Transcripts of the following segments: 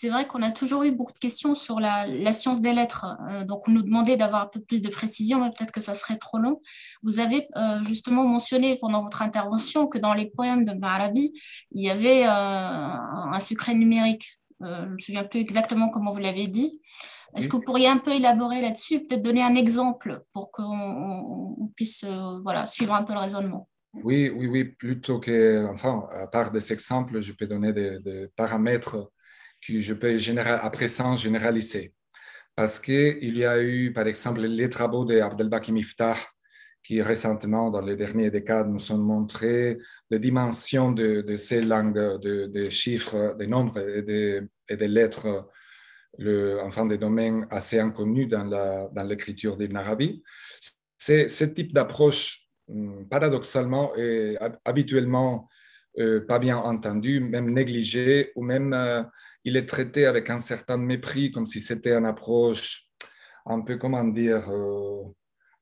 c'est vrai qu'on a toujours eu beaucoup de questions sur la, science des lettres. Euh, donc, on nous demandait d'avoir un peu plus de précision, mais peut-être que ça serait trop long. Vous avez euh, justement mentionné pendant votre intervention que dans les poèmes de Marabi, il y avait euh, un secret numérique. je ne me souviens plus exactement comment vous l'avez dit. Est-ce que vous pourriez un peu élaborer là-dessus, peut-être donner un exemple pour qu'on puisse voilà, suivre un peu le raisonnement? Oui, oui, oui, plutôt que, enfin, à part des exemples, je peux donner des paramètres que je peux à présent généraliser. Parce qu'il y a eu, par exemple, les travaux d'Abdelbaki Miftah, qui récemment, dans les derniers décades, nous ont montré les dimensions de, ces langues, de, chiffres, des nombres et des, lettres, le, enfin des domaines assez inconnus dans l'écriture d'Ibn Arabi. C'est ce type d'approche, hum, paradoxalement et habituellement euh, pas bien entendu, même négligé, ou même euh, il est traité avec un certain mépris, comme si c'était une approche un peu, comment dire, euh,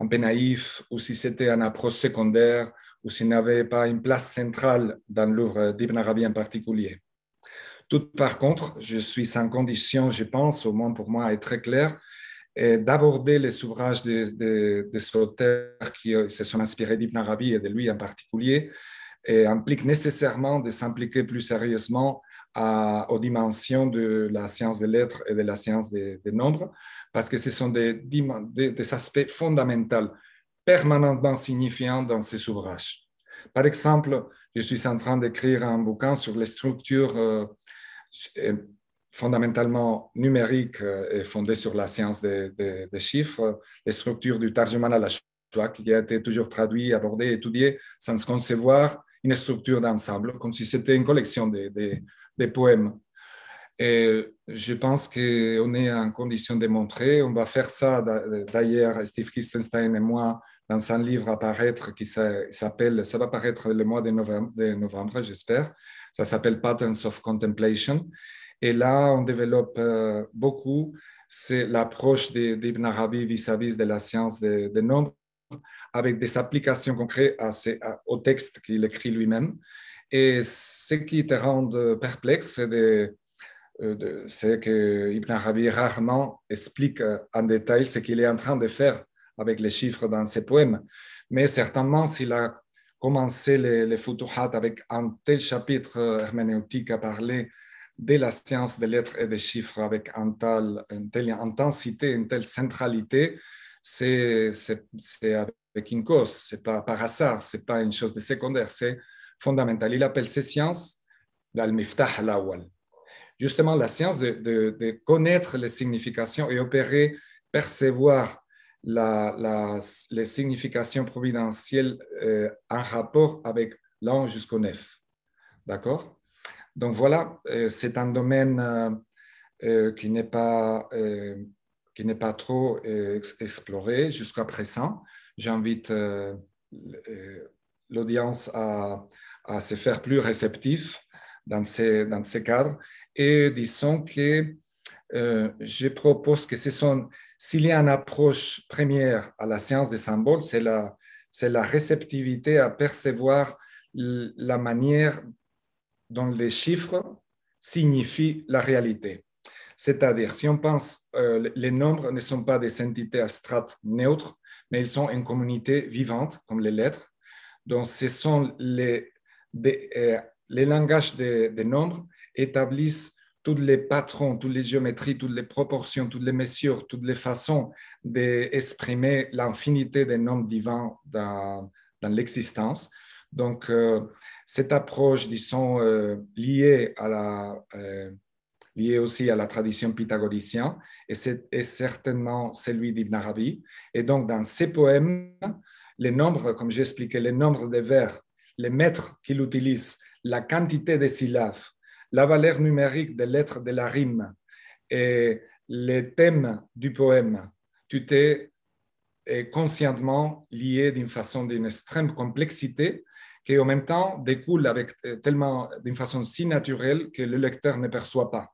un peu naïf, ou si c'était une approche secondaire, ou s'il n'avait pas une place centrale dans l'œuvre d'Ibn Arabi en particulier. Tout par contre, je suis sans condition, je pense, au moins pour moi, est très clair, d'aborder les ouvrages de, de auteurs qui se sont inspirés d'Ibn Arabi et de lui en particulier, et implique nécessairement de s'impliquer plus sérieusement aux dimensions de la science des lettres et de la science des, nombres, parce que ce sont des, aspects fondamentaux, permanemment signifiants dans ces ouvrages. Par exemple, je suis en train d'écrire un bouquin sur les structures euh, fondamentalement numériques euh, et fondées sur la science des, chiffres, les structures du Tarjuman à la qui a été toujours traduit, abordé, étudié, sans se concevoir une structure d'ensemble, comme si c'était une collection des poèmes. Et je pense qu'on est en condition de montrer. On va faire ça d'ailleurs, Steve Kistenstein et moi, dans un livre à paraître qui s'appelle, ça va paraître le mois de novembre, de j'espère. Ça s'appelle Patterns of Contemplation. Et là, on développe euh, beaucoup. L'approche d'Ibn Arabi vis-à-vis de la science des nombres avec des applications concrètes au texte qu'il écrit lui-même. Et ce qui te rend perplexe, c'est de, euh, que Ibn Arabi rarement explique en détail ce qu'il est en train de faire avec les chiffres dans ses poèmes. Mais certainement, s'il a commencé les, les Futuhat avec un tel chapitre herméneutique à parler de la science des lettres et des chiffres avec un une telle intensité, une telle centralité, c'est avec une cause, c'est pas par hasard, c'est pas une chose de secondaire, c'est fondamentale. Il appelle ces sciences l'al-miftah al Justement, la science de, connaître les significations et opérer, percevoir la, les significations providentielles euh, en rapport avec l'an jusqu'au neuf. D'accord? Donc voilà, euh, c'est un domaine euh, qui n'est pas, qui n'est pas trop exploré jusqu'à présent. J'invite l'audience à, se faire plus réceptif dans ces, dans ces cadres. Et disons que euh, je propose que s'il y a une approche première à la science des symboles, c'est la, c'est la réceptivité à percevoir la manière dont les chiffres signifient la réalité. C'est-à-dire, si on pense, euh, les nombres ne sont pas des entités abstraites neutres, mais ils sont une communauté vivante, comme les lettres. Donc, ce sont les, euh, les langages des nombres établissent tous les patrons, toutes les géométries, toutes les proportions, toutes les mesures, toutes les façons d'exprimer l'infinité des nombres divins dans, dans l'existence. Donc, euh, cette approche, disons, euh, liée, à la, liée aussi à la tradition pythagoricienne, et c'est certainement celui d'Ibn Arabi. Et donc, dans ces poèmes, les nombres, comme j'ai expliqué, les nombres de vers les maîtres qu'il utilise, la quantité de syllabes, la valeur numérique des lettres de la rime et les thèmes du poème, tu t'es conscientement lié d'une façon d'une extrême complexité qui en même temps découle avec euh, tellement d'une façon si naturelle que le lecteur ne perçoit pas.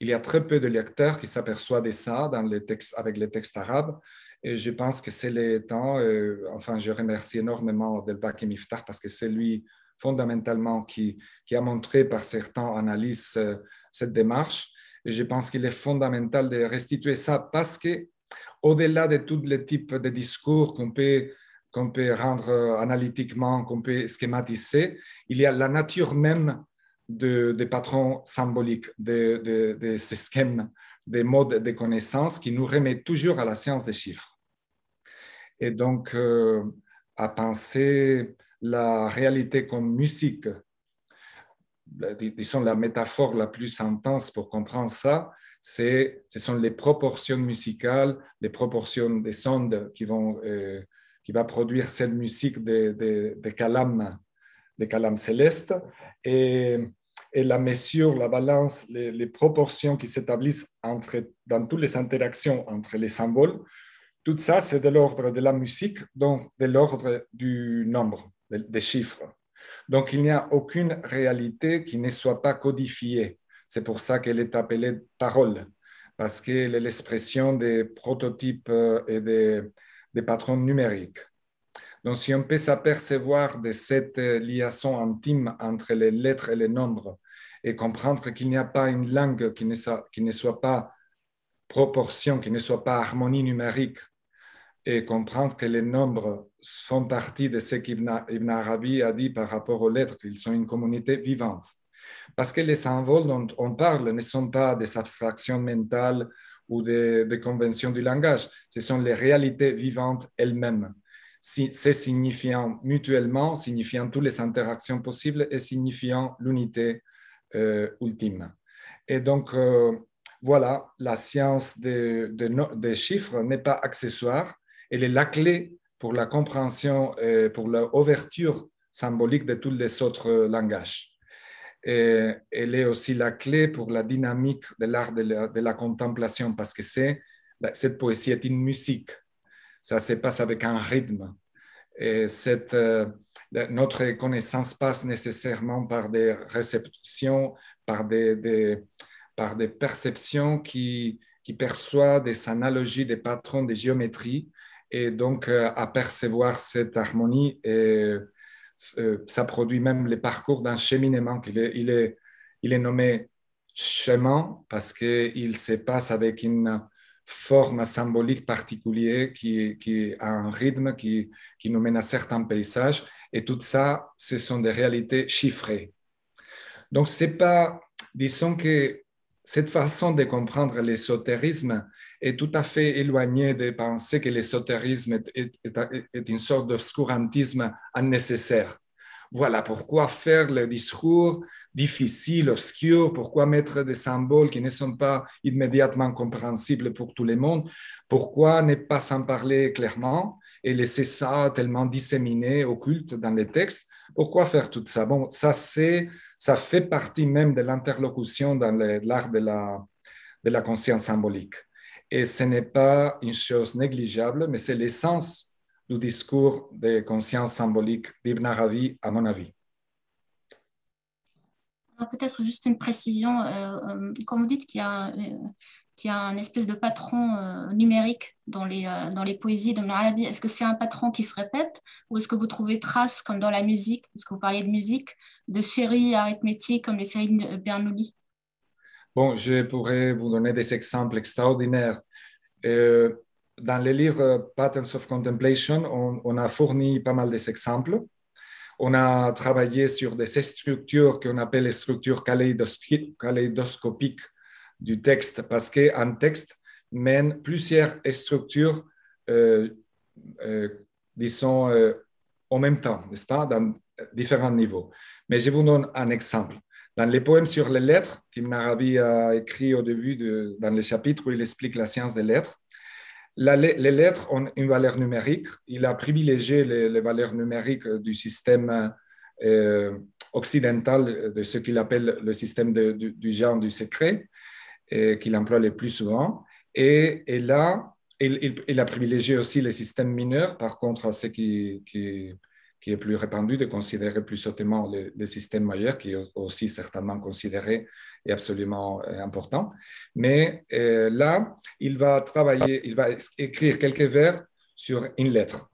Il y a très peu de lecteurs qui s'aperçoivent de ça dans les textes, avec les textes arabes et je pense que c'est le temps, euh, enfin, je remercie énormément Delbach et Miftah parce que c'est lui fondamentalement qui, a montré par certains analyses euh, cette démarche. Et je pense qu'il est fondamental de restituer ça parce que, au-delà de tous les types de discours qu'on peut, qu'on peut rendre analytiquement, qu'on peut schématiser, il y a la nature même des patrons symboliques, de, de, schèmes, des modes de connaissance qui nous remet toujours à la science des chiffres. Et donc, euh, à penser la réalité comme musique, disons la métaphore la plus intense pour comprendre ça, c'est, ce sont les proportions musicales, les proportions des sondes qui vont, euh, qui va produire cette musique des de, de calames, des calames célestes, et, la mesure, la balance, les, les proportions qui s'établissent dans toutes les interactions entre les symboles, tout ça, c'est de l'ordre de la musique, donc de l'ordre du nombre, des chiffres. Donc, il n'y a aucune réalité qui ne soit pas codifiée. C'est pour ça qu'elle est appelée parole, parce qu'elle est l'expression des prototypes euh, et des, des, patrons numériques. Donc, si on peut s'apercevoir de cette liaison intime entre les lettres et les nombres et comprendre qu'il n'y a pas une langue qui ne, soit, qui ne soit pas proportion, qui ne soit pas harmonie numérique, et comprendre que les nombres font partie de ce qu'Ibn Arabi a dit par rapport aux lettres, qu'ils sont une communauté vivante. Parce que les symboles dont on parle ne sont pas des abstractions mentales ou des, conventions du langage, ce sont les réalités vivantes elles-mêmes. C'est signifiant mutuellement, signifiant toutes les interactions possibles et signifiant l'unité euh, ultime. Et donc, euh, voilà, la science des, chiffres n'est pas accessoire, elle est la clé pour la compréhension et pour l'ouverture symbolique de tous les autres langages. Elle est aussi la clé pour la dynamique de l'art de, la contemplation parce que cette poésie est une musique. Ça se passe avec un rythme. Et euh, notre connaissance passe nécessairement par des réceptions, par des, perceptions qui, qui perçoivent des analogies, des patrons, des géométries et donc euh, à percevoir cette harmonie. Euh, ça produit même les parcours d'un cheminement. Il il est, il est nommé chemin parce qu'il se passe avec une forme symbolique particulière qui, qui a un rythme qui, qui nous mène à certains paysages. Et tout ça, ce sont des réalités chiffrées. Donc, c'est pas, disons que cette façon de comprendre l'ésotérisme est tout à fait éloignée de penser que l'ésotérisme est, est, une sorte d'obscurantisme nécessaire. Voilà pourquoi faire le discours difficile, obscur, pourquoi mettre des symboles qui ne sont pas immédiatement compréhensibles pour tout le monde, pourquoi ne pas s'en parler clairement et laisser ça tellement disséminé, occulte dans les textes? Pourquoi faire tout ça? Bon, ça, ça fait partie même de l'interlocution dans l'art de la, de la conscience symbolique. Et ce n'est pas une chose négligeable, mais c'est l'essence du discours de conscience symbolique d'Ibn Arabi, à mon avis. Peut-être juste une précision. Euh, euh, comme vous dites qu'il y a, euh, qu'il y a un espèce de patron numérique dans les, dans les poésies d'Ibn Arabi, est-ce que c'est un patron qui se répète ou est-ce que vous trouvez trace, comme dans la musique, parce que vous parliez de musique, de séries arithmétiques comme les séries de Bernoulli? Bon, je pourrais vous donner des exemples extraordinaires. Euh, dans le livre Patterns of Contemplation, on, a fourni pas mal d'exemples. On a travaillé sur des structures qu'on appelle les structures kaléidoscopiques du texte, parce qu'un texte mène plusieurs structures, euh, euh, disons, en même temps, n'est-ce pas, dans différents niveaux. Mais je vous donne un exemple. Dans les poèmes sur les lettres qu'Ibn Arabi a écrit au début, de, dans le chapitre où il explique la science des lettres, les lettres ont une valeur numérique. Il a privilégié les, valeurs numériques du système euh, occidental, de ce qu'il appelle le système du, genre du secret, qu'il emploie le plus souvent. Et, là, il, a privilégié aussi les systèmes mineurs, par contre, à ce qui, qui qui est plus répandu, de considérer plus hautement le, système majeur, qui est aussi certainement considéré et absolument euh, important. Mais euh, là, il va travailler, il va écrire quelques vers sur une lettre.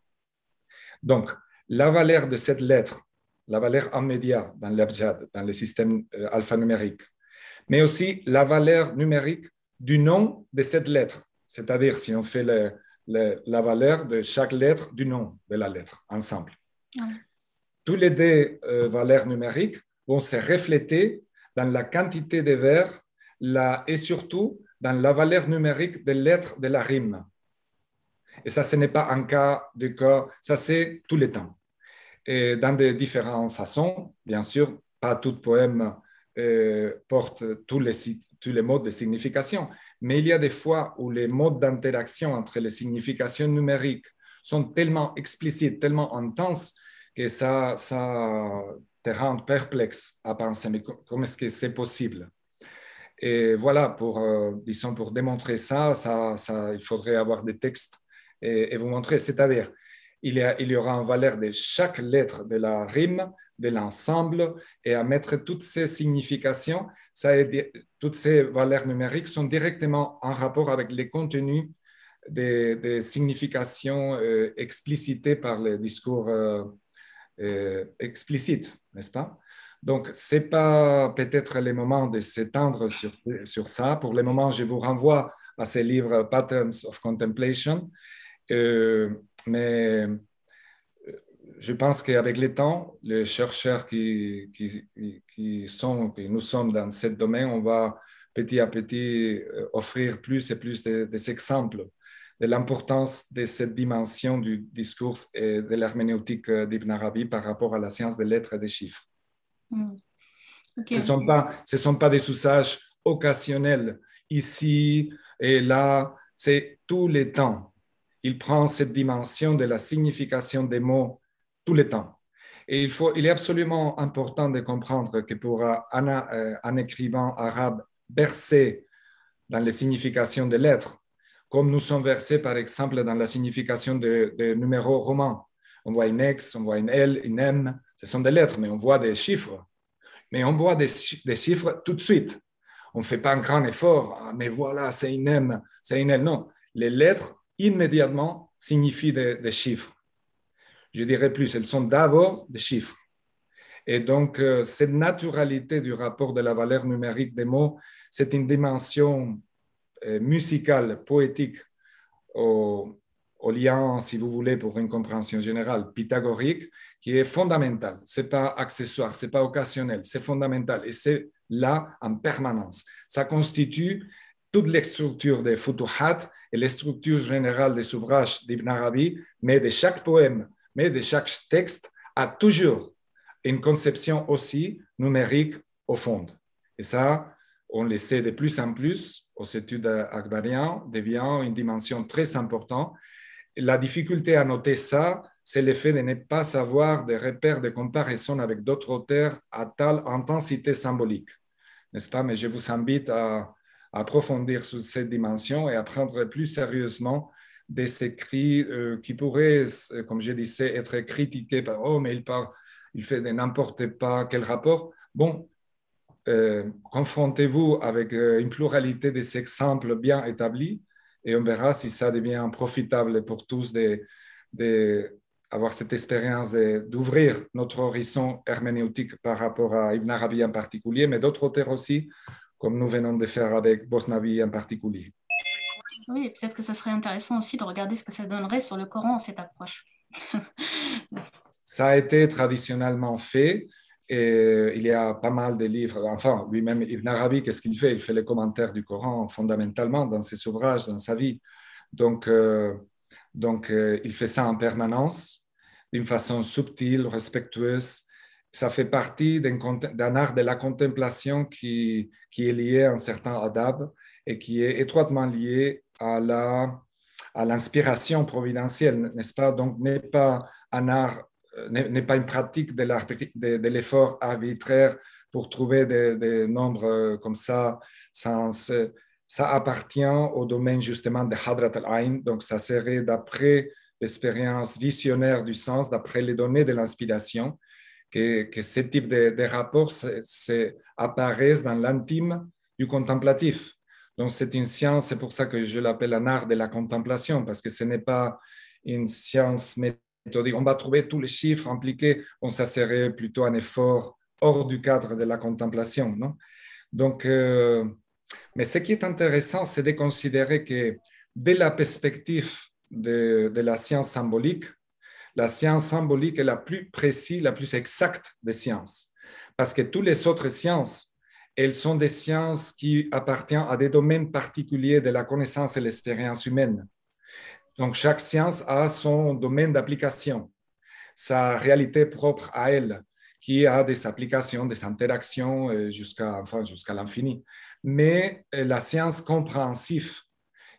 Donc, la valeur de cette lettre, la valeur immédiate dans l'abjad, dans le système euh, alphanumérique, mais aussi la valeur numérique du nom de cette lettre. C'est-à-dire si on fait la valeur de chaque lettre du nom de la lettre ensemble. Tous les deux valeurs numériques vont se refléter dans la quantité de vers et surtout dans la valeur numérique des lettres de la rime. Et ça, ce n'est pas un cas de cas, ça c'est tout le temps. Et dans de différentes façons, bien sûr, pas tout poème euh, porte tous les, tous les modes de signification, mais il y a des fois où les modes d'interaction entre les significations numériques sont tellement explicites, tellement intenses, que ça, ça te rend perplexe à penser, mais comment est-ce que c'est possible? Et voilà, pour, euh, disons, pour démontrer ça, ça, ça, il faudrait avoir des textes et, vous montrer. C'est-à-dire, il y, aura une valeur de chaque lettre de la rime, de l'ensemble, et à mettre toutes ces significations, ça toutes ces valeurs numériques sont directement en rapport avec les contenus des, significations euh, explicitées par le discours euh, euh, explicite, n'est-ce pas? Donc, ce n'est pas peut-être le moment de s'étendre sur, sur ça. Pour le moment, je vous renvoie à ces livres Patterns of Contemplation euh, mais je pense qu'avec le temps, les chercheurs qui, qui, sont, qui nous sommes dans ce domaine, on va petit à petit offrir plus et plus d'exemples de, l'importance de cette dimension du discours et de l'herméneutique d'Ibn Arabi par rapport à la science des lettres et des chiffres. Hmm. ce ne sont, pas, ce sont pas des usages occasionnels ici et là, c'est tous les temps il prend cette dimension de la signification des mots tout le temps. Et il, faut, il est absolument important de comprendre que pour un, euh, un écrivain arabe bercé dans les significations des lettres, comme nous sommes versés par exemple dans la signification des de numéros romans, on voit une X, on voit une L, une M, ce sont des lettres, mais on voit des chiffres. Mais on voit des, des chiffres tout de suite. On ne fait pas un grand effort, ah, mais voilà, c'est une M, c'est une L. Non, les lettres immédiatement signifient des, chiffres. Je dirais plus, elles sont d'abord des chiffres. Et donc, euh, cette naturalité du rapport de la valeur numérique des mots, c'est une dimension euh, musicale, poétique, au, lien, si vous voulez, pour une compréhension générale, pythagorique, qui est fondamentale. Ce n'est pas accessoire, ce n'est pas occasionnel, c'est fondamental. Et c'est là en permanence. Ça constitue toute les structures des Futuhat et les structures générales des ouvrages d'Ibn Arabi, mais de chaque poème, mais de chaque texte, a toujours une conception aussi numérique au fond. Et ça, on le sait de plus en plus aux études akbariennes, devient une dimension très importante. La difficulté à noter ça, c'est le fait de ne pas avoir des repères de comparaison avec d'autres auteurs à telle intensité symbolique. N'est-ce pas? Mais je vous invite à, approfondir sur cette dimension et apprendre plus sérieusement des écrits euh, qui pourraient, euh, comme je disais, être critiqués par oh mais il parle, il fait n'importe pas quel rapport? Bon, confrontez-vous avec une pluralité des exemples bien établis et on verra si ça devient profitable pour tous de, de avoir cette expérience d'ouvrir notre horizon herméneutique par rapport à Ibn Arabi en particulier, mais d'autres auteurs aussi, comme nous venons de faire avec Bosnavi en particulier. Oui, peut-être que ce serait intéressant aussi de regarder ce que ça donnerait sur le Coran, cette approche. ça a été traditionnellement fait. Et il y a pas mal de livres. Enfin, lui-même, Ibn Arabi, qu'est-ce qu'il fait? Il fait les commentaires du Coran fondamentalement dans ses ouvrages, dans sa vie. Donc, euh, donc euh, il fait ça en permanence, d'une façon subtile, respectueuse, ça fait partie d'un art de la contemplation qui, qui, est lié à un certain adab et qui est étroitement lié à la à l'inspiration providentielle, n'est-ce pas? Donc, n'est pas un art, n'est pas une pratique de l'effort arbitraire pour trouver des, nombres euh, comme ça. ça appartient au domaine justement de Hadrat al-Ain, donc ça serait d'après l'expérience visionnaire du sens, d'après les données de l'inspiration que, ce type de, rapports apparaissent dans l'intime du contemplatif. Donc c'est une science, c'est pour ça que je l'appelle un art de la contemplation, parce que ce n'est pas une science On va trouver tous les chiffres impliqués, bon, ça serait plutôt un effort hors du cadre de la contemplation. Non? Euh, mais ce qui est intéressant, c'est de considérer que dès la perspective de, de, la science symbolique, la science symbolique est la plus précise, la plus exacte des sciences. Parce que toutes les autres sciences, elles sont des sciences qui appartiennent à des domaines particuliers de la connaissance et l'expérience humaine. Donc, chaque science a son domaine d'application, sa réalité propre à elle, qui a des applications, des interactions euh, jusqu'à enfin, l'infini. Mais euh, la science compréhensive,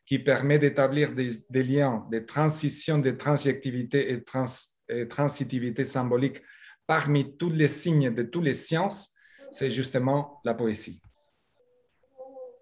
qui permet d'établir des, liens, des transitions, des transjectivité et, trans, et transitivité symbolique parmi tous les signes de toutes les sciences, c'est justement la poésie.